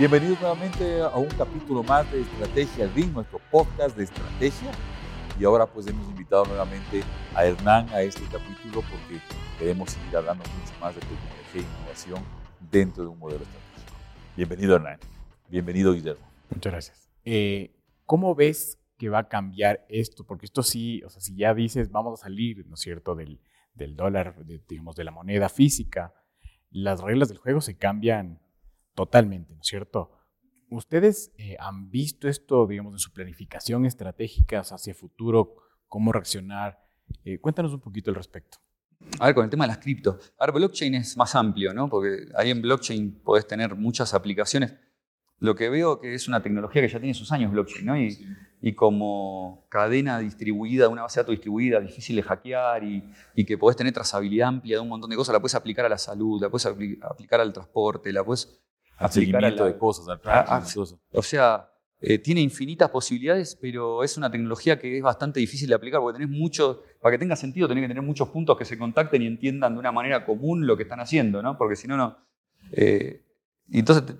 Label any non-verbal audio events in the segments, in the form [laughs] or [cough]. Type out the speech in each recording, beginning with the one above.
Bienvenidos nuevamente a un capítulo más de Estrategia Ring, nuestro podcast de estrategia. Y ahora pues hemos invitado nuevamente a Hernán a este capítulo porque queremos seguir hablando mucho más de tecnología e innovación dentro de un modelo estratégico. Bienvenido Hernán. Bienvenido Guillermo. Muchas gracias. Eh, ¿Cómo ves que va a cambiar esto? Porque esto sí, o sea, si ya dices vamos a salir, ¿no es cierto?, del, del dólar, digamos, de la moneda física, las reglas del juego se cambian Totalmente, ¿no es cierto? ¿Ustedes eh, han visto esto, digamos, en su planificación estratégica hacia futuro? ¿Cómo reaccionar? Eh, cuéntanos un poquito al respecto. A ver, con el tema de las cripto. A ver, blockchain es más amplio, ¿no? Porque ahí en blockchain podés tener muchas aplicaciones. Lo que veo que es una tecnología que ya tiene sus años blockchain, ¿no? Y, y como cadena distribuida, una base de datos distribuida, difícil de hackear y, y, que podés tener trazabilidad amplia de un montón de cosas, la puedes aplicar a la salud, la puedes aplicar al transporte, la puedes a seguimiento de cosas, al O sea, eh, tiene infinitas posibilidades, pero es una tecnología que es bastante difícil de aplicar porque tenés mucho, para que tenga sentido, tenés que tener muchos puntos que se contacten y entiendan de una manera común lo que están haciendo, ¿no? Porque si no, no. Eh, entonces,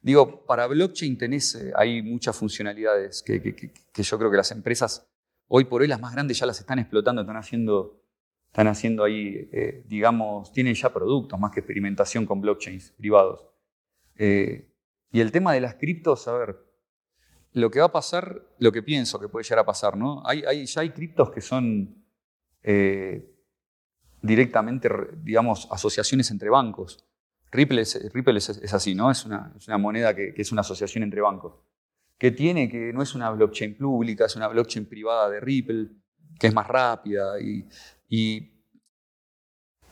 digo, para blockchain tenés, eh, hay muchas funcionalidades que, que, yo creo que las empresas, hoy por hoy las más grandes ya las están explotando, están haciendo, están haciendo ahí, digamos, tienen ya productos más que experimentación con blockchains privados. Eh, y el tema de las criptos, a ver, lo que va a pasar, lo que pienso que puede llegar a pasar, ¿no? Hay, ya hay criptos que son eh, directamente, digamos, asociaciones entre bancos. Ripple es, así, ¿no? Es una, moneda que, es una asociación entre bancos. Que tiene, que no es una blockchain pública, es una blockchain privada de Ripple, que es más rápida. Y, y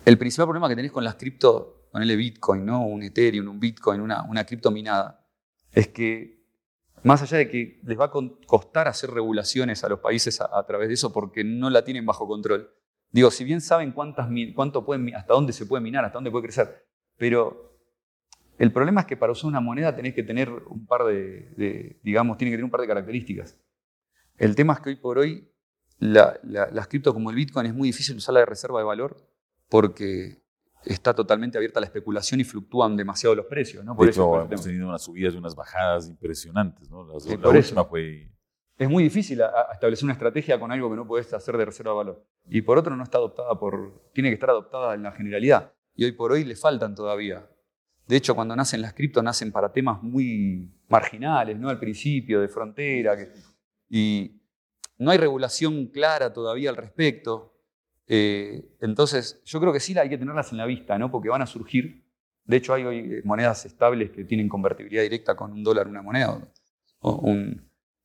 el principal problema que tenés con las criptos ponerle Bitcoin, ¿no? un Ethereum, un Bitcoin, una, una criptominada, es que más allá de que les va a costar hacer regulaciones a los países a, través de eso porque no la tienen bajo control. Digo, si bien saben cuántas, cuánto pueden, hasta dónde se puede minar, hasta dónde puede crecer, pero el problema es que para usar una moneda tenés que tener un par de, digamos, tiene que tener un par de características. El tema es que hoy por hoy las criptos como el Bitcoin es muy difícil usarla de reserva de valor porque está totalmente abierta a la especulación y fluctúan demasiado los precios. ¿no? Por eso hemos tenido unas subidas y unas bajadas impresionantes. ¿no? la última fue... Es muy difícil establecer una estrategia con algo que no puedes hacer de reserva de valor. Y por otro no está adoptada por... Tiene que estar adoptada en la generalidad. Y hoy por hoy le faltan todavía. De hecho, cuando nacen las criptos, nacen para temas muy marginales, ¿no? Al principio, de frontera. y no hay regulación clara todavía al respecto. Eh, entonces, yo creo que sí hay que tenerlas en la vista, ¿no? porque van a surgir. De hecho, hay eh, monedas estables que tienen convertibilidad directa con un dólar una moneda.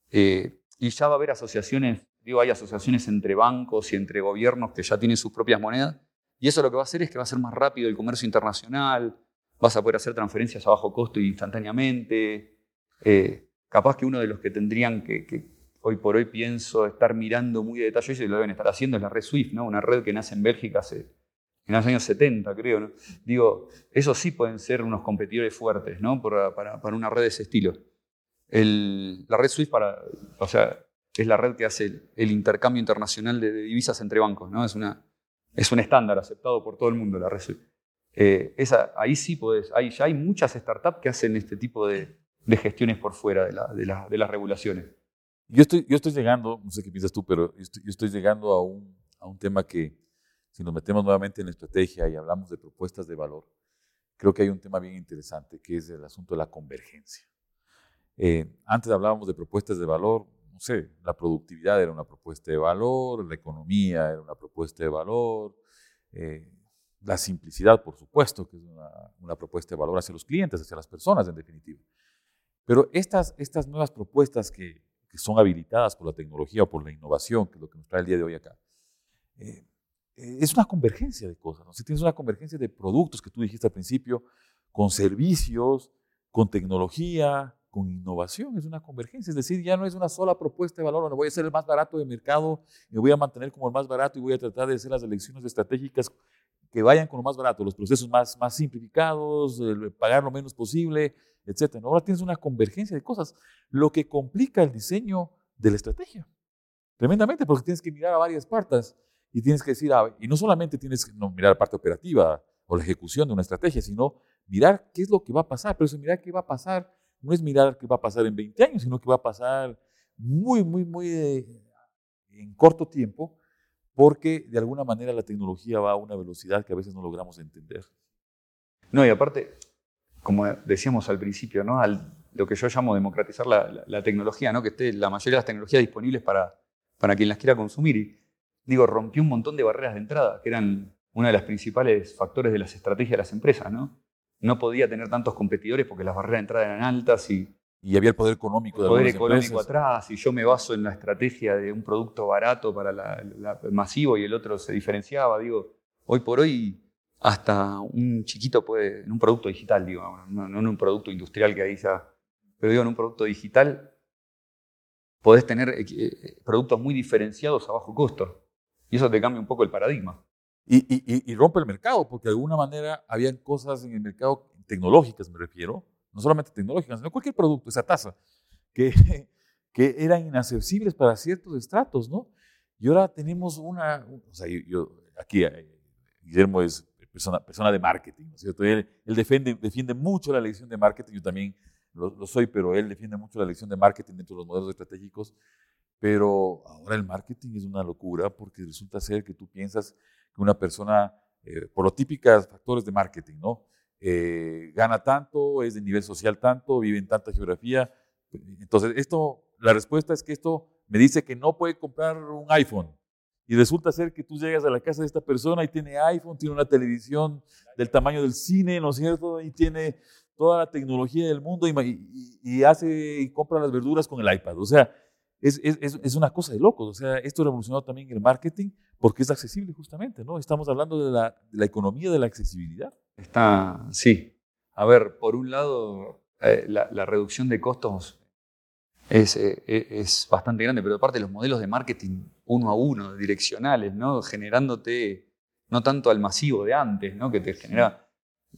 Eh, y ya va a haber asociaciones, digo, hay asociaciones entre bancos y entre gobiernos que ya tienen sus propias monedas. Y eso lo que va a hacer es que va a ser más rápido el comercio internacional, vas a poder hacer transferencias a bajo costo instantáneamente. capaz que uno de los que tendrían que hoy por hoy pienso estar mirando muy de detalle, y lo deben estar haciendo, es la red Swift, ¿no? una red que nace en Bélgica hace, en los años 70, creo. ¿no? Digo, esos sí pueden ser unos competidores fuertes ¿no? para, para, una red de ese estilo. El, la red Swift para, o sea, es la red que hace el, intercambio internacional de, divisas entre bancos. ¿no? Es, una, es un estándar aceptado por todo el mundo, la red Swift. Eh, esa, ahí sí podés, hay, ya hay muchas startups que hacen este tipo de, de gestiones por fuera de, la, de, la, de las regulaciones. Yo estoy, yo estoy llegando, no sé qué piensas tú, pero yo estoy, llegando a un, a un tema que, si nos metemos nuevamente en la estrategia y hablamos de propuestas de valor, creo que hay un tema bien interesante, que es el asunto de la convergencia. Eh, antes hablábamos de propuestas de valor, no sé, la productividad era una propuesta de valor, la economía era una propuesta de valor, eh, la simplicidad, por supuesto, que es una, una, propuesta de valor hacia los clientes, hacia las personas, en definitiva. Pero estas, estas nuevas propuestas que, que son habilitadas por la tecnología o por la innovación, que es lo que nos trae el día de hoy acá, eh, eh, es una convergencia de cosas. ¿no? Si tienes una convergencia de productos que tú dijiste al principio, con servicios, con tecnología, con innovación, es una convergencia. Es decir, ya no es una sola propuesta de valor, donde voy a ser el más barato de mercado, me voy a mantener como el más barato y voy a tratar de hacer las elecciones estratégicas que vayan con lo más barato, los procesos más, más simplificados, pagar lo menos posible, etc. Ahora tienes una convergencia de cosas, lo que complica el diseño de la estrategia. Tremendamente, porque tienes que mirar a varias partes y tienes que decir, ah, y no solamente tienes que mirar la parte operativa o la ejecución de una estrategia, sino mirar qué es lo que va a pasar, pero eso mirar qué va a pasar no es mirar qué va a pasar en 20 años, sino que va a pasar muy, muy, muy eh, en corto tiempo, porque de alguna manera la tecnología va a una velocidad que a veces no logramos entender. No, y aparte, como decíamos al principio, ¿no? Al, lo que yo llamo democratizar la, tecnología, ¿no? que esté la mayoría de las tecnologías disponibles para, para quien las quiera consumir. Y digo, rompió un montón de barreras de entrada, que eran uno de los principales factores de las estrategias de las empresas. ¿no? no podía tener tantos competidores porque las barreras de entrada eran altas y... Y había el poder económico de poder económico atrás, y yo me baso en la estrategia de un producto barato para el masivo y el otro se diferenciaba. Digo, hoy por hoy hasta un chiquito puede, en un producto digital, digo, no, en un producto industrial que ahí ya, pero digo, en un producto digital podés tener eh, eh, productos muy diferenciados a bajo costo. Y eso te cambia un poco el paradigma. Y, rompe el mercado, porque de alguna manera habían cosas en el mercado tecnológicas, me refiero, no solamente tecnológicas, sino cualquier producto, esa tasa, que, [laughs] que eran inaccesibles para ciertos estratos, ¿no? Y ahora tenemos una, o sea, yo, aquí eh, Guillermo es persona, persona de marketing, ¿no es cierto? Él, él, defiende, defiende mucho la lección de marketing, yo también lo, lo, soy, pero él defiende mucho la lección de marketing dentro de los modelos estratégicos, pero ahora el marketing es una locura porque resulta ser que tú piensas una persona, eh, por los típicos factores de marketing, ¿no? Eh, gana tanto, es de nivel social tanto, vive en tanta geografía. Entonces, esto, la respuesta es que esto me dice que no puede comprar un iPhone. Y resulta ser que tú llegas a la casa de esta persona y tiene iPhone, tiene una televisión del tamaño del cine, ¿no es cierto? Y tiene toda la tecnología del mundo y, y, y hace y compra las verduras con el iPad. O sea, es, es, es, una cosa de locos. O sea, esto revolucionó también el marketing porque es accesible justamente, ¿no? Estamos hablando de la, de la economía de la accesibilidad. Está, sí. A ver, por un lado, eh, la, la, reducción de costos es, eh, es, bastante grande, pero aparte los modelos de marketing uno a uno, direccionales, ¿no? Generándote no tanto al masivo de antes, ¿no? Que te genera,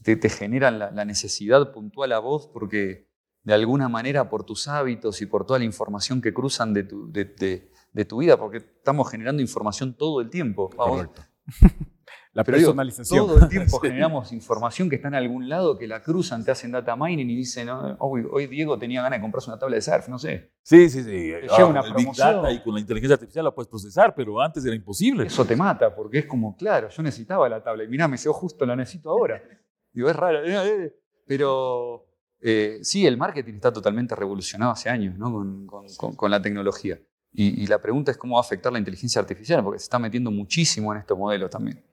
te, te generan la, la necesidad puntual a vos porque de alguna manera por tus hábitos y por toda la información que cruzan de tu, de, tu vida, porque estamos generando información todo el tiempo. Correcto. [laughs] La personalización. todo el [laughs] tiempo generamos información que está en algún lado, que la cruzan, te hacen data mining y dicen, hoy, Diego tenía ganas de comprarse una tabla de surf, no sé. Sí, sí, sí. Ah, una el Big Data y con la inteligencia artificial la puedes procesar, pero antes era imposible. Eso te mata, porque es como, claro, yo necesitaba la tabla y mirá, me quedó justo, la necesito ahora. [laughs] Digo, es raro. Eh, eh, pero eh, sí, el marketing está totalmente revolucionado hace años ¿no? con, la tecnología. Y, la pregunta es cómo va a afectar la inteligencia artificial, porque se está metiendo muchísimo en estos modelos también.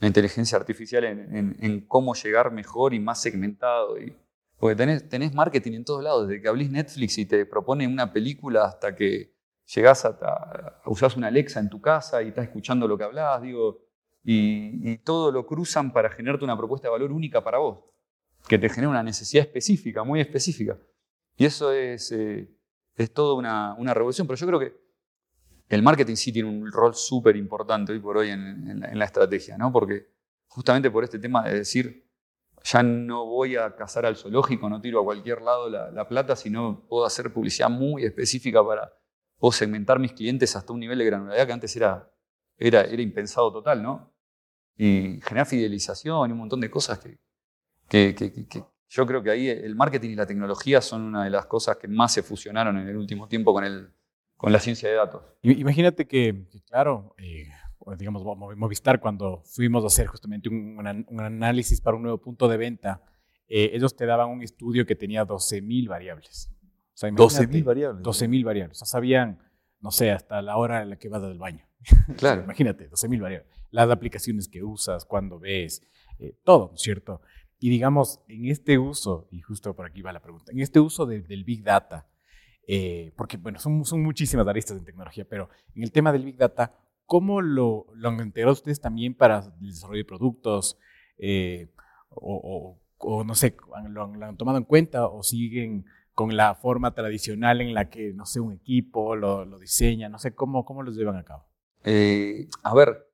La inteligencia artificial en, cómo llegar mejor y más segmentado. Y, porque tenés, tenés, marketing en todos lados, desde que abrís Netflix y te propone una película hasta que llegás a, usás una Alexa en tu casa y estás escuchando lo que hablas, digo, y, y todo lo cruzan para generarte una propuesta de valor única para vos que te genera una necesidad específica, muy específica. Y eso es, eh, es toda una, una, revolución, pero yo creo que el marketing sí tiene un rol súper importante hoy por hoy en, la, estrategia, ¿no? porque justamente por este tema de decir, ya no voy a cazar al zoológico, no tiro a cualquier lado la, plata, sino puedo hacer publicidad muy específica para, puedo segmentar mis clientes hasta un nivel de granularidad que antes era, era, impensado total, ¿no? Y generar fidelización y un montón de cosas que, que, yo creo que ahí el marketing y la tecnología son una de las cosas que más se fusionaron en el último tiempo con, el, con la ciencia de datos. Imagínate que, claro, eh, digamos, Movistar, cuando fuimos a hacer justamente un, análisis para un nuevo punto de venta, eh, ellos te daban un estudio que tenía 12.000 variables. O 12.000 variables. 12.000 variables. O sea, sabían, no sé, hasta la hora en la que vas al baño. [laughs] Claro. Imagínate, 12.000 variables. Las aplicaciones que usas, cuando ves, eh, todo, ¿cierto? Y digamos, en este uso, y justo por aquí va la pregunta, en este uso del Big Data, eh, porque bueno, son, son muchísimas aristas en tecnología, pero en el tema del Big Data, ¿cómo lo, han enterado ustedes también para el desarrollo de productos? Eh, o, no sé, ¿lo han, ¿lo han, tomado en cuenta o siguen con la forma tradicional en la que, no sé, un equipo lo, diseña? No sé, ¿cómo, cómo los llevan a cabo? Eh, a ver,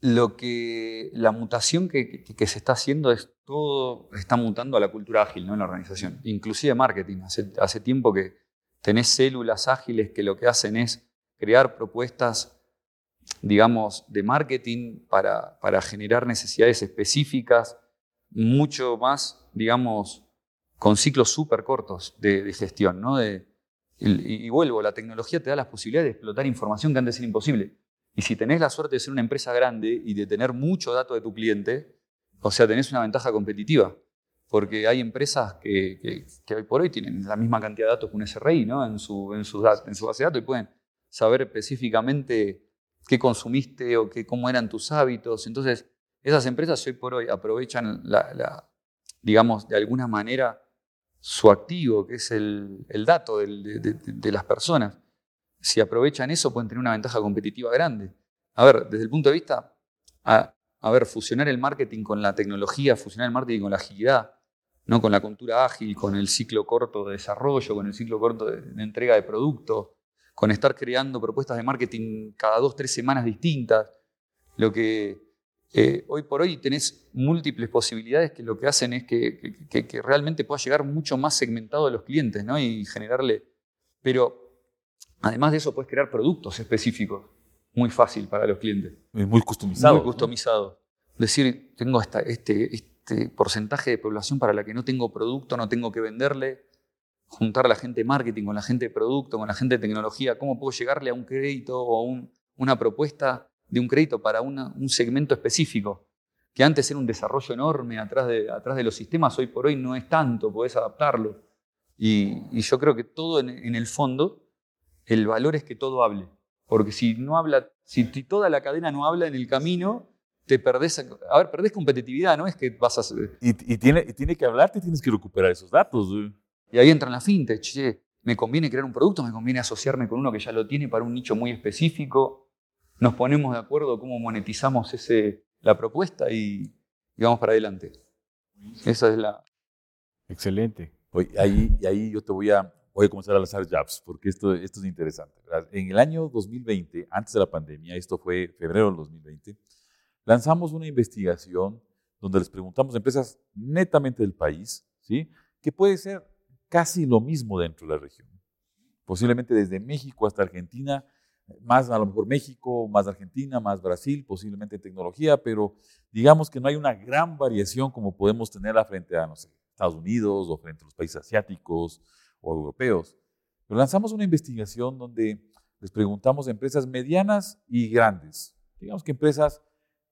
lo que la mutación que, se está haciendo es todo, está mutando a la cultura ágil ¿no? en la organización, inclusive marketing. Hace, hace tiempo que tenés células ágiles que lo que hacen es crear propuestas, digamos, de marketing para, generar necesidades específicas, mucho más, digamos, con ciclos súper cortos de, gestión. ¿no? y, y, vuelvo, la tecnología te da las posibilidades de explotar información que antes era imposible. Y si tenés la suerte de ser una empresa grande y de tener mucho dato de tu cliente, o sea, tenés una ventaja competitiva. Porque hay empresas que, hoy por hoy tienen la misma cantidad de datos que un SRI ¿no? en, su, en, en su base de datos y pueden saber específicamente qué consumiste o qué, cómo eran tus hábitos. Entonces, esas empresas hoy por hoy aprovechan, digamos, de alguna manera su activo, que es el, dato de, las personas. Si aprovechan eso, pueden tener una ventaja competitiva grande. A ver, desde el punto de vista, a, ver, fusionar el marketing con la tecnología, fusionar el marketing con la agilidad, ¿no? con la cultura ágil, con el ciclo corto de desarrollo, con el ciclo corto de, entrega de producto, con estar creando propuestas de marketing cada dos, tres semanas distintas. Lo que eh, hoy por hoy tenés múltiples posibilidades que lo que hacen es que, realmente pueda llegar mucho más segmentado a los clientes ¿no? y generarle. Pero además de eso, puedes crear productos específicos muy fácil para los clientes. Muy customizado. Muy customizado. Decir, tengo esta, este, este porcentaje de población para la que no tengo producto, no tengo que venderle, juntar a la gente de marketing con la gente de producto, con la gente de tecnología, cómo puedo llegarle a un crédito o a una propuesta de un crédito para un segmento específico, que antes era un desarrollo enorme atrás de, atrás de los sistemas, hoy por hoy no es tanto, podés adaptarlo. Y, yo creo que todo en, el fondo, el valor es que todo hable. Porque si no habla, si toda la cadena no habla en el camino, te perdés, a ver, perdés competitividad, no es que vas a... Y, y tiene, y tiene que hablarte, tienes que recuperar esos datos. Y ahí entra en la fintech, che, me conviene crear un producto, me conviene asociarme con uno que ya lo tiene para un nicho muy específico, nos ponemos de acuerdo cómo monetizamos ese, la propuesta y, vamos para adelante. Esa es la... Excelente. ahí, y ahí yo te voy a, voy a comenzar a lanzar jabs, porque esto, esto es interesante. En el año 2020, antes de la pandemia, esto fue febrero del 2020, lanzamos una investigación donde les preguntamos a empresas netamente del país, ¿sí? que puede ser casi lo mismo dentro de la región. Posiblemente desde México hasta Argentina más a lo mejor México, más Argentina, más Brasil, posiblemente en tecnología, pero digamos que no hay una gran variación como podemos tenerla frente a, no sé, Estados Unidos o frente a los países asiáticos o europeos. Pero lanzamos una investigación donde les preguntamos a empresas medianas y grandes, digamos que empresas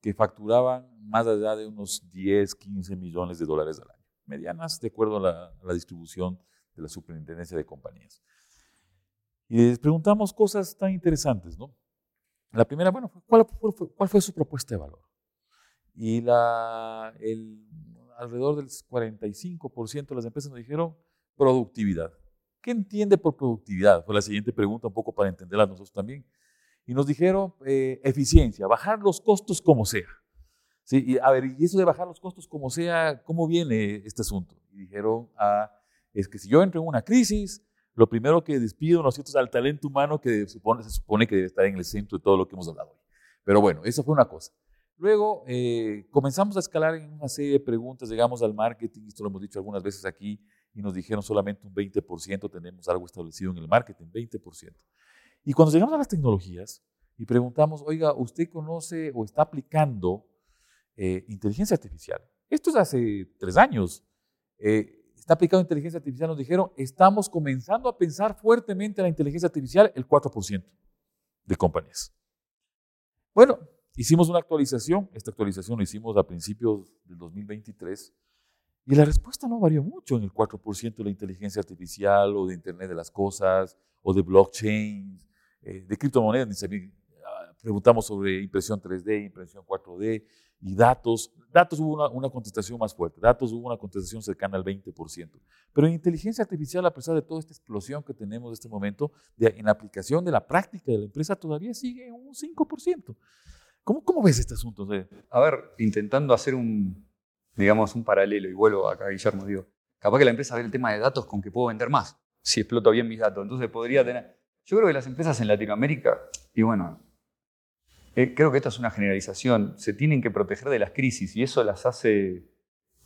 que facturaban más allá de unos 10, 15 millones de dólares al año, medianas de acuerdo a la, distribución de la superintendencia de compañías. Y les preguntamos cosas tan interesantes, ¿no? La primera, bueno, ¿cuál, fue, cuál fue su propuesta de valor? Y alrededor del 45% de las empresas nos dijeron productividad. ¿Qué entiende por productividad? Fue la siguiente pregunta, un poco para entenderla nosotros también. Y nos dijeron eh, eficiencia, bajar los costos como sea. Sí, y a ver, y eso de bajar los costos como sea, ¿cómo viene este asunto? Y dijeron, ah, es que si yo entro en una crisis, lo primero que despido, ¿no es al talento humano que supone, se supone que debe estar en el centro de todo lo que hemos hablado hoy. Pero bueno, eso fue una cosa. Luego eh, comenzamos a escalar en una serie de preguntas, llegamos al marketing, esto lo hemos dicho algunas veces aquí, y nos dijeron solamente un 20% tenemos algo establecido en el marketing, 20%. Y cuando llegamos a las tecnologías y preguntamos, oiga, ¿usted conoce o está aplicando eh, inteligencia artificial? Esto es hace tres años. Eh, está aplicando inteligencia artificial, nos dijeron, estamos comenzando a pensar fuertemente en la inteligencia artificial el 4% de compañías. Bueno, hicimos una actualización, esta actualización la hicimos a principios del 2023, y la respuesta no varió mucho en el 4% de la inteligencia artificial o de Internet de las Cosas o de blockchain, eh, de criptomonedas, ni ah, preguntamos sobre impresión 3D, impresión 4D, y datos, datos hubo una, contestación más fuerte, datos hubo una contestación cercana al 20%. Pero en inteligencia artificial, a pesar de toda esta explosión que tenemos en este momento, en la aplicación de la práctica de la empresa todavía sigue un 5%. ¿Cómo, ¿Cómo ves este asunto? A ver, intentando hacer un, digamos, un paralelo, y vuelvo acá, Guillermo, digo, capaz que la empresa ve el tema de datos con que puedo vender más, si exploto bien mis datos. Entonces podría tener... Yo creo que las empresas en Latinoamérica, y bueno, eh, creo que esta es una generalización, se tienen que proteger de las crisis y eso las hace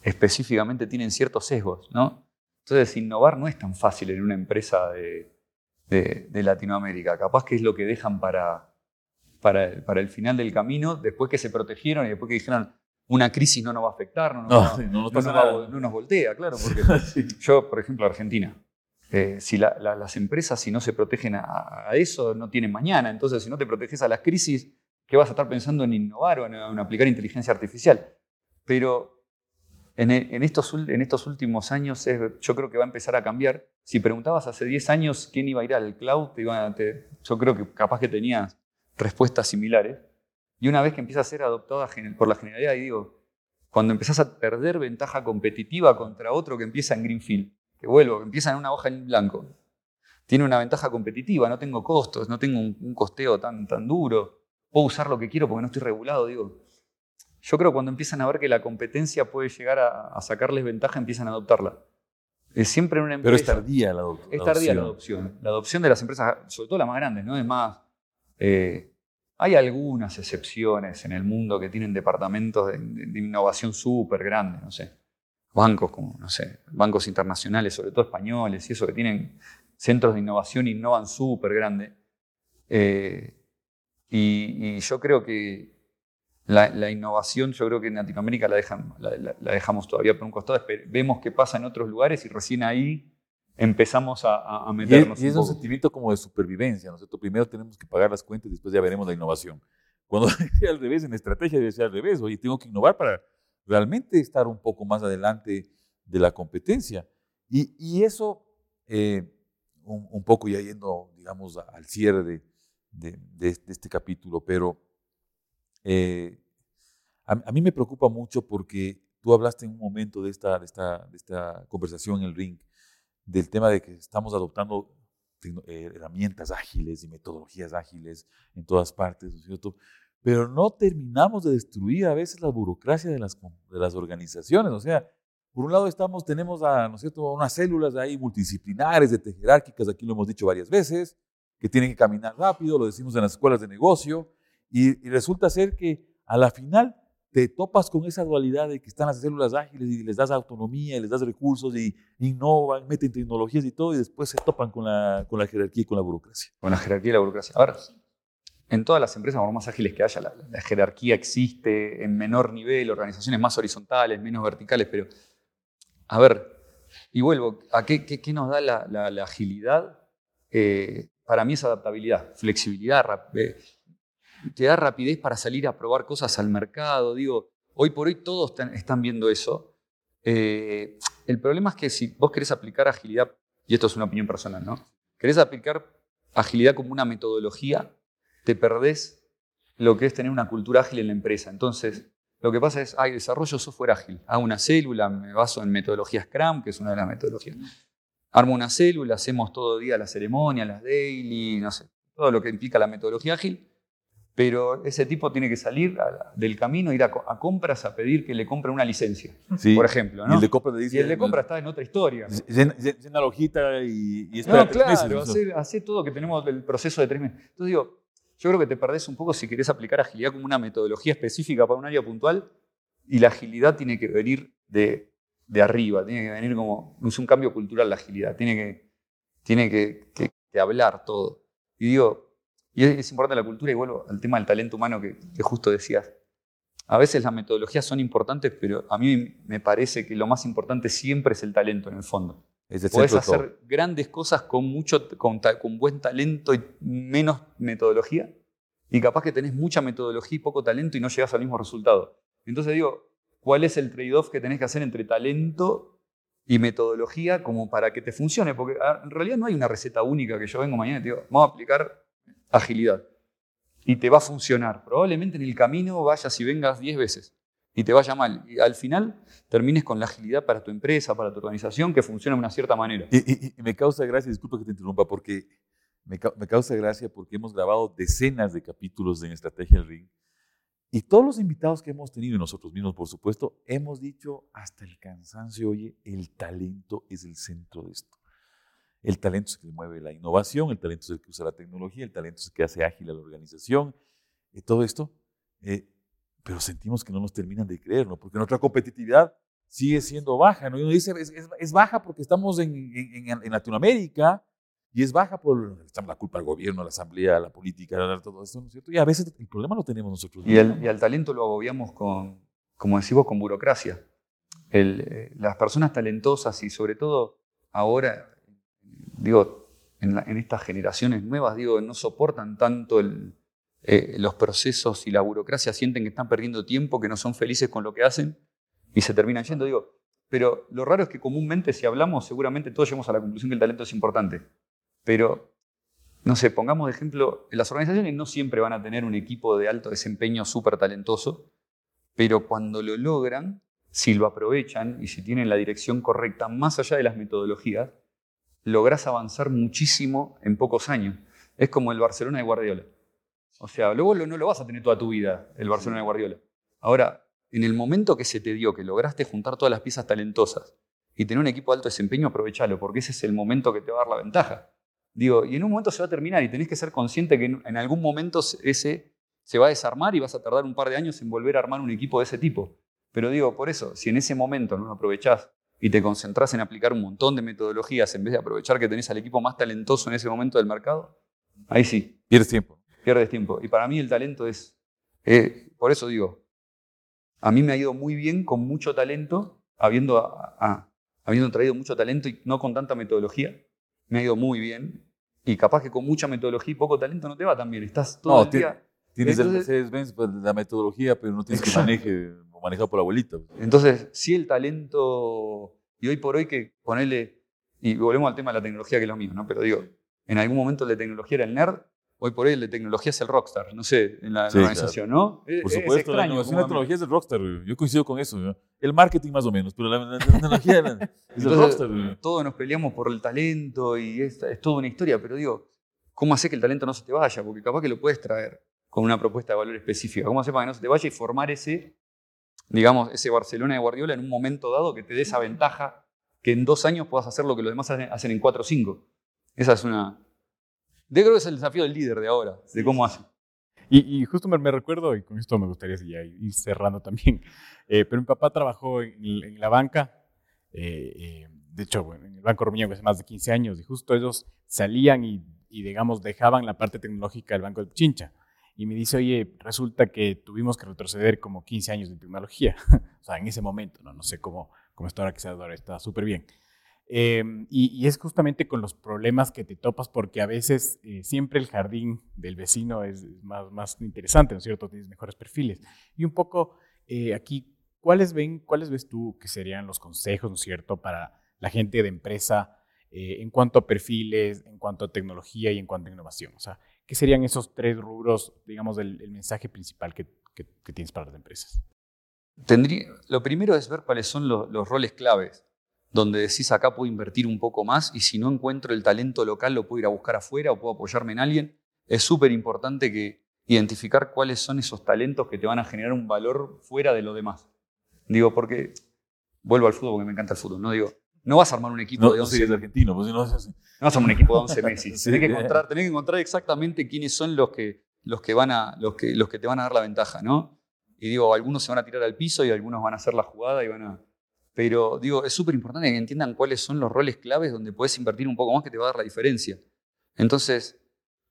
específicamente, tienen ciertos sesgos, ¿no? Entonces, innovar no es tan fácil en una empresa de, Latinoamérica. Capaz que es lo que dejan para, para, el final del camino, después que se protegieron y después que dijeron, una crisis no nos va a afectar, no nos, No, va- sí, [laughs] no nos no nos va- nos voltea, claro, porque [laughs] yo, por ejemplo, Argentina, eh, si la- la- las empresas, si no se protegen a, a eso, no tienen mañana. Entonces, si no te proteges a las crisis, ¿qué vas a estar pensando en innovar o en, en aplicar inteligencia artificial? Pero en, en estos, en estos últimos años es- yo creo que va a empezar a cambiar. Si preguntabas hace 10 años quién iba a ir al cloud, te iban a- te- yo creo que capaz que tenías respuestas similares. Y una vez que empieza a ser adoptada por la generalidad, y digo, cuando empezás a perder ventaja competitiva contra otro que empieza en Greenfield, que vuelvo, que empieza en una hoja en blanco, tiene una ventaja competitiva, no tengo costos, no tengo un, un costeo tan, tan duro, puedo usar lo que quiero porque no estoy regulado, digo. Yo creo que cuando empiezan a ver que la competencia puede llegar a, a sacarles ventaja, empiezan a adoptarla. Es siempre en una empresa. Pero es tardía la, adop- Es tardía la adopción. adopción. La adopción de las empresas, sobre todo las más grandes, ¿no? Es más. eh, hay algunas excepciones en el mundo que tienen departamentos de, de innovación súper grandes, no sé. Bancos como, no sé, bancos internacionales, sobre todo españoles, y eso que tienen centros de innovación innovan súper grande. Eh, y, y yo creo que la, la innovación, yo creo que en Latinoamérica la, dejan, la, la- dejamos todavía por un costado. Vemos qué pasa en otros lugares y recién ahí empezamos a, a- a Y es, meternos y es un un sentimiento como de supervivencia, ¿no es cierto? Primero tenemos que pagar las cuentas y después ya veremos la innovación. Cuando [laughs] sea al revés, en estrategia debe ser al revés. Oye, tengo que innovar para realmente estar un poco más adelante de la competencia. Y, y eso, eh, un, un poco ya yendo, digamos, al cierre de, de- de este- de este capítulo, pero eh, a, a mí me preocupa mucho porque tú hablaste en un momento de esta, de esta, esta conversación en el ring, del tema de que estamos adoptando eh, herramientas ágiles y metodologías ágiles en todas partes, ¿no es cierto? Pero no terminamos de destruir a veces la burocracia de las, de las organizaciones. O sea, por un lado estamos, tenemos a, ¿no es cierto? unas células ahí multidisciplinares, de jerárquicas, aquí lo hemos dicho varias veces, que tienen que caminar rápido, lo decimos en las escuelas de negocio, y, resulta ser que a la final te topas con esa dualidad de que están las células ágiles y les das autonomía y les das recursos y innovan, meten tecnologías y todo, y después se topan con la, con la jerarquía y con la burocracia. con la jerarquía y la burocracia. A ver, en todas las empresas, por más ágiles que haya, la, jerarquía existe en menor nivel, organizaciones más horizontales, menos verticales, pero a ver, y vuelvo, ¿a qué, qué- nos da la, agilidad? Eh, para mí es adaptabilidad, flexibilidad, eh, te da rapidez para salir a probar cosas al mercado. Digo, hoy por hoy todos están, están viendo eso. Eh, el problema es que si vos querés aplicar agilidad, y esto es una opinión personal, ¿no? Querés aplicar agilidad como una metodología, te perdés lo que es tener una cultura ágil en la empresa. Entonces, lo que pasa es, hay desarrollo software ágil. Hago una célula, me baso en metodología Scrum, que es una de las metodologías. Armo una célula, hacemos todo día la ceremonia, las daily, no sé, todo lo que implica la metodología ágil. Pero ese tipo tiene que salir a- del camino, ir a, co- a compras a pedir que le compren una licencia, Sí. por ejemplo. Y ¿no? el de compra le dice... Y el de compra está en otra historia. Llena, llena la hojita y, y No, espera tres meses, claro, ¿no? hacer, hacer todo que tenemos el proceso de tres meses. Entonces digo, yo creo que te perdés un poco si querés aplicar agilidad como una metodología específica para un área puntual y la agilidad tiene que venir de, de arriba, tiene que venir como, es un cambio cultural la agilidad, tiene que, tiene que, que- que hablar todo. Y digo, y es, es importante la cultura y vuelvo al tema del talento humano que, que justo decías. A veces las metodologías son importantes, pero a mí me parece que lo más importante siempre es el talento en el fondo. Es Podés de todo. hacer grandes cosas con, mucho, con, con buen talento y menos metodología. Y capaz que tenés mucha metodología y poco talento y no llegás al mismo resultado. Entonces digo, ¿cuál es el trade-off que tenés que hacer entre talento y metodología como para que te funcione? Porque ah, en realidad no hay una receta única que yo vengo mañana y te digo, vamos a aplicar agilidad. Y te va a funcionar. Probablemente en el camino vayas y vengas 10 veces y te vaya mal. Y al final termines con la agilidad para tu empresa, para tu organización, que funciona de una cierta manera. Y, y- y me causa gracia, disculpa que te interrumpa, porque me, me causa gracia porque hemos grabado decenas de capítulos en Estrategia del Ring y todos los invitados que hemos tenido, y nosotros mismos, por supuesto, hemos dicho hasta el cansancio, oye, el talento es el centro de esto. El talento es el que mueve la innovación, el talento es el que usa la tecnología, el talento es el que hace ágil a la organización, y todo esto. eh, pero sentimos que no nos terminan de creer, ¿no? Porque nuestra competitividad sigue siendo baja, ¿no? Y uno dice, es, es- es baja porque estamos en, en- en- en Latinoamérica y es baja por echamos la culpa al gobierno, a la asamblea, a la política, a todo esto, ¿no es cierto? Y a veces el problema lo tenemos nosotros. Y, el, y al talento lo agobiamos con, como decimos, con burocracia. Eh, las personas talentosas y sobre todo ahora, digo, en, estas generaciones nuevas, digo, no soportan tanto eh, los procesos y la burocracia, sienten que están perdiendo tiempo, que no son felices con lo que hacen y se terminan yendo. Digo, pero lo raro es que comúnmente si hablamos, seguramente todos llegamos a la conclusión que el talento es importante. Pero, no sé, pongamos de ejemplo, las organizaciones no siempre van a tener un equipo de alto desempeño súper talentoso, pero cuando lo logran, si lo aprovechan y si tienen la dirección correcta, más allá de las metodologías, logras avanzar muchísimo en pocos años. Es como el Barcelona de Guardiola. O sea, luego no lo vas a tener toda tu vida, el Barcelona de Guardiola. Ahora, en el momento que se te dio, que lograste juntar todas las piezas talentosas y tener un equipo de alto desempeño, aprovechalo, porque ese es el momento que te va a dar la ventaja. Digo, y en un momento se va a terminar y tenés que ser consciente que en algún momento ese se va a desarmar y vas a tardar un par de años en volver a armar un equipo de ese tipo. Pero digo, por eso, si en ese momento no lo aprovechás y te concentrás en aplicar un montón de metodologías en vez de aprovechar que tenés al equipo más talentoso en ese momento del mercado, ahí sí. Pierdes tiempo. Pierdes tiempo. Y para mí el talento es, eh, por eso digo, a mí me ha ido muy bien con mucho talento, habiendo, habiendo traído mucho talento y no con tanta metodología. Me ha ido muy bien. Y capaz que con mucha metodología y poco talento no te va tan bien. Estás todo el día Tienes el Mercedes-Benz, pues, la metodología, pero no tienes que maneje, manejar por la abuelita. Pues. Entonces, sí el talento, y hoy por hoy que ponerle, y volvemos al tema de la tecnología que es lo mismo, ¿no? Pero digo, en algún momento la tecnología era el nerd, hoy por hoy de tecnología es el rockstar, no sé, en la, organización, ¿no? Por supuesto, la innovación la tecnología es el rockstar, yo coincido con eso. El marketing más o menos, pero la, tecnología es el [laughs] rockstar. Todos nos peleamos por el talento y es, es toda una historia, pero digo, ¿cómo hace que el talento no se te vaya? Porque capaz que lo puedes traer con una propuesta de valor específica. ¿Cómo hacer para que no se te vaya y formar ese, digamos, ese Barcelona de Guardiola en un momento dado que te dé esa ventaja que en dos años puedas hacer lo que los demás hacen en cuatro o cinco? Esa es una... Yo creo que es el desafío del líder de ahora, de cómo hace. Y, justo me, recuerdo, y con esto me gustaría ir cerrando también, [laughs] eh, pero mi papá trabajó en, la banca, eh, eh, de hecho, en el Banco Romillo hace más de 15 años, y justo ellos salían y, y, digamos, dejaban la parte tecnológica del Banco de Chincha y me dice, oye, resulta que tuvimos que retroceder como 15 años de tecnología. [laughs] o sea, en ese momento, no, no sé cómo, cómo está ahora que ahora, está súper bien. Em, y, es justamente con los problemas que te topas porque a veces eh, siempre el jardín del vecino es más, más interesante, ¿no es cierto? Tienes mejores perfiles. Y un poco eh, aquí, ¿cuáles, ven, ¿cuáles ves tú que serían los consejos, ¿no es cierto?, para la gente de empresa eh, en cuanto a perfiles, en cuanto a tecnología y en cuanto a innovación. O sea, ¿qué serían esos tres rubros, digamos, del mensaje principal que, tienes para las empresas? Tendría, lo primero es ver cuáles son los, roles claves, donde decís acá puedo invertir un poco más y si no encuentro el talento local lo puedo ir a buscar afuera o puedo apoyarme en alguien. Es súper importante que identificar cuáles son esos talentos que te van a generar un valor fuera de lo demás. Digo, porque vuelvo al fútbol porque me encanta el fútbol, no digo, no vas a armar un equipo de 11 no argentino, pues, no, no vas a armar un equipo de 11 [laughs] Messi. tenés, que encontrar, tenés que encontrar exactamente quiénes son los que, los, que van a, los, que, los que te van a dar la ventaja, ¿no? Y digo, algunos se van a tirar al piso y algunos van a hacer la jugada y van a... Pero digo, es súper importante que entiendan cuáles son los roles claves donde puedes invertir un poco más que te va a dar la diferencia. Entonces,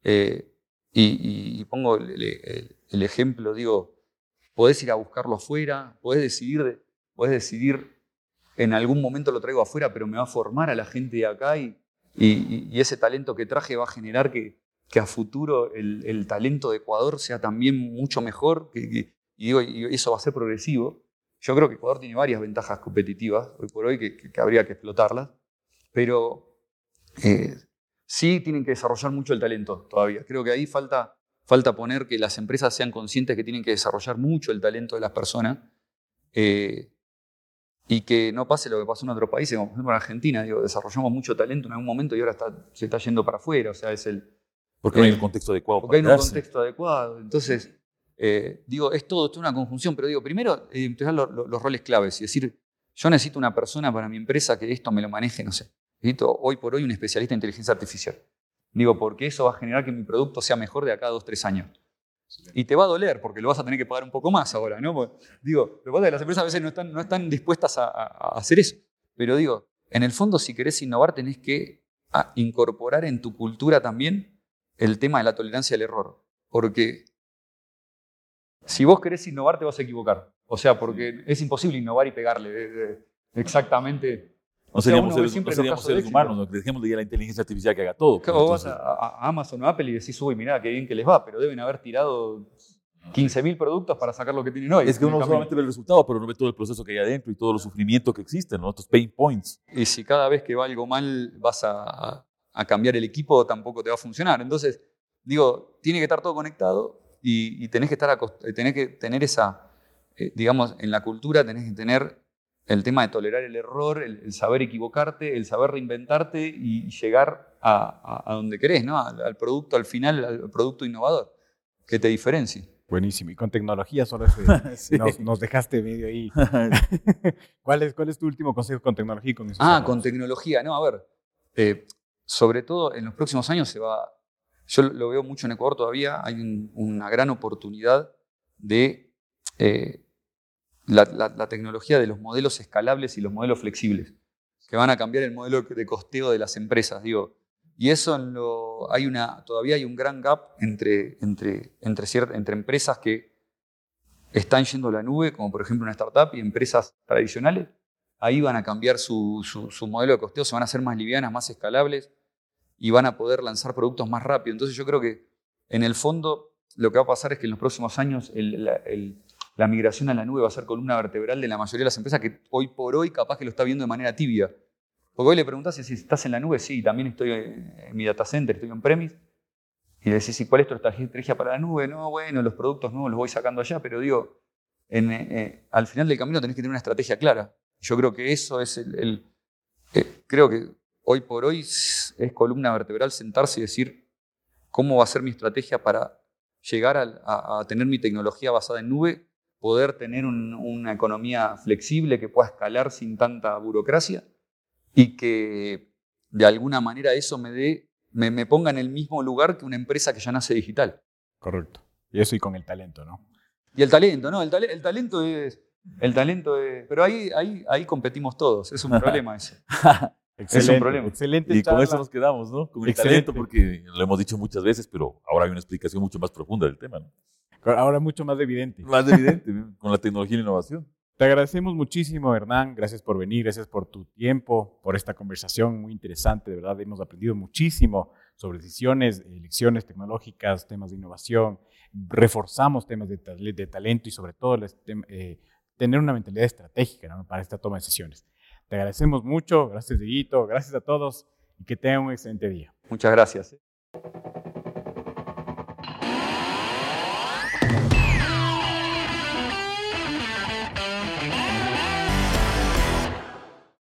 eh, y, pongo el, ejemplo, digo, podés ir a buscarlo afuera, podés decidir, podés decidir en algún momento lo traigo afuera, pero me va a formar a la gente de acá y, y, ese talento que traje va a generar que, que a futuro el, talento de Ecuador sea también mucho mejor que, y, digo, y eso va a ser progresivo. Yo creo que Ecuador tiene varias ventajas competitivas hoy por hoy que, habría que explotarlas, pero eh, sí tienen que desarrollar mucho el talento todavía. Creo que ahí falta, falta poner que las empresas sean conscientes que tienen que desarrollar mucho el talento de las personas. Eh, y que no pase lo que pasó en otros países, como por ejemplo en Argentina, digo, desarrollamos mucho talento en algún momento y ahora está, se está yendo para afuera, o sea, es el... Porque no hay un contexto adecuado. Porque hay un contexto adecuado, entonces, eh, digo, es todo, es una conjunción, pero digo, primero, eh, los, roles claves y decir, yo necesito una persona para mi empresa que esto me lo maneje, no sé, necesito hoy por hoy un especialista en inteligencia artificial. Digo, porque eso va a generar que mi producto sea mejor de acá a dos, tres años. Y te va a doler porque lo vas a tener que pagar un poco más ahora, ¿no? digo, lo que pasa es que las empresas a veces no están, no están dispuestas a, hacer eso. Pero digo, en el fondo, si querés innovar, tenés que incorporar en tu cultura también el tema de la tolerancia al error. Porque si vos querés innovar, te vas a equivocar. O sea, porque es imposible innovar y pegarle exactamente. No O sea, seríamos seres, siempre no seríamos seres humanos, nos dejemos de ir a la inteligencia artificial que haga todo. Claro, vos vas Entonces, a, Amazon o Apple y decís, uy, mirá, qué bien que les va, pero deben haber tirado 15.000 productos para sacar lo que tienen hoy. es que uno camino. solamente ve el resultado, pero no ve todo el proceso que hay adentro y todos los sufrimientos que existen, ¿no? estos pain points. Y si cada vez que va algo mal vas a, a- a cambiar el equipo, tampoco te va a funcionar. Entonces, digo, tiene que estar todo conectado y, y tenés, que estar eh, tenés que tener esa, eh, digamos, en la cultura tenés que tener el tema de tolerar el error, el, el saber equivocarte, el saber reinventarte y llegar a, a- a donde querés, ¿no? Al, al producto, al final, al producto innovador que te diferencie. Buenísimo. Y con tecnología solo [laughs] Sí. nos, nos dejaste medio ahí. [laughs] [laughs] ¿Cuál es, ¿Cuál es tu último consejo con tecnología y con Ah, ahorros? con tecnología. No, a ver, eh, sobre todo en los próximos años se va, yo lo veo mucho en Ecuador todavía, hay un- una gran oportunidad de eh, la, la- la tecnología de los modelos escalables y los modelos flexibles, que van a cambiar el modelo de costeo de las empresas, digo. Y eso en lo, hay una, todavía hay un gran gap entre, entre, entre, entre empresas que están yendo a la nube, como por ejemplo una startup, y empresas tradicionales, ahí van a cambiar su, su- su modelo de costeo, se van a hacer más livianas, más escalables y van a poder lanzar productos más rápido. Entonces yo creo que en el fondo lo que va a pasar es que en los próximos años el- la, el- la migración a la nube va a ser columna vertebral de la mayoría de las empresas que hoy por hoy capaz que lo está viendo de manera tibia. Porque hoy le preguntás si estás en la nube, sí, también estoy en mi data center, estoy en premise. Y le decís, ¿y cuál es tu estrategia para la nube? No, bueno, los productos nuevos los voy sacando allá, pero digo, en, eh, al final del camino tenés que tener una estrategia clara. Yo creo que eso es el... el- eh, creo que hoy por hoy es columna vertebral sentarse y decir cómo va a ser mi estrategia para llegar al- a, a tener mi tecnología basada en nube, poder tener un- una economía flexible que pueda escalar sin tanta burocracia y que de alguna manera eso me dé, me, me ponga en el mismo lugar que una empresa que ya nace digital. Correcto. Y eso y con el talento, ¿no? Y el talento, ¿no? El, tale- el talento es. El talento es. Pero ahí, ahí, ahí competimos todos. Es un [laughs] problema eso. [laughs] Excelente, problema. Excelente. Y con charla. eso nos quedamos, ¿no? Con el Excelente. talento, porque lo hemos dicho muchas veces, pero ahora hay una explicación mucho más profunda del tema, ¿no? Ahora mucho más evidente. Más evidente, ¿no? [laughs] con la tecnología y la innovación. Te agradecemos muchísimo, Hernán. Gracias por venir, gracias por tu tiempo, por esta conversación muy interesante. De verdad, hemos aprendido muchísimo sobre decisiones, elecciones tecnológicas, temas de innovación. Reforzamos temas de, de talento y sobre todo eh, tener una mentalidad estratégica ¿no? para esta toma de decisiones. Te agradecemos mucho. Gracias, Dieguito. Gracias a todos y que tengan un excelente día. Muchas gracias.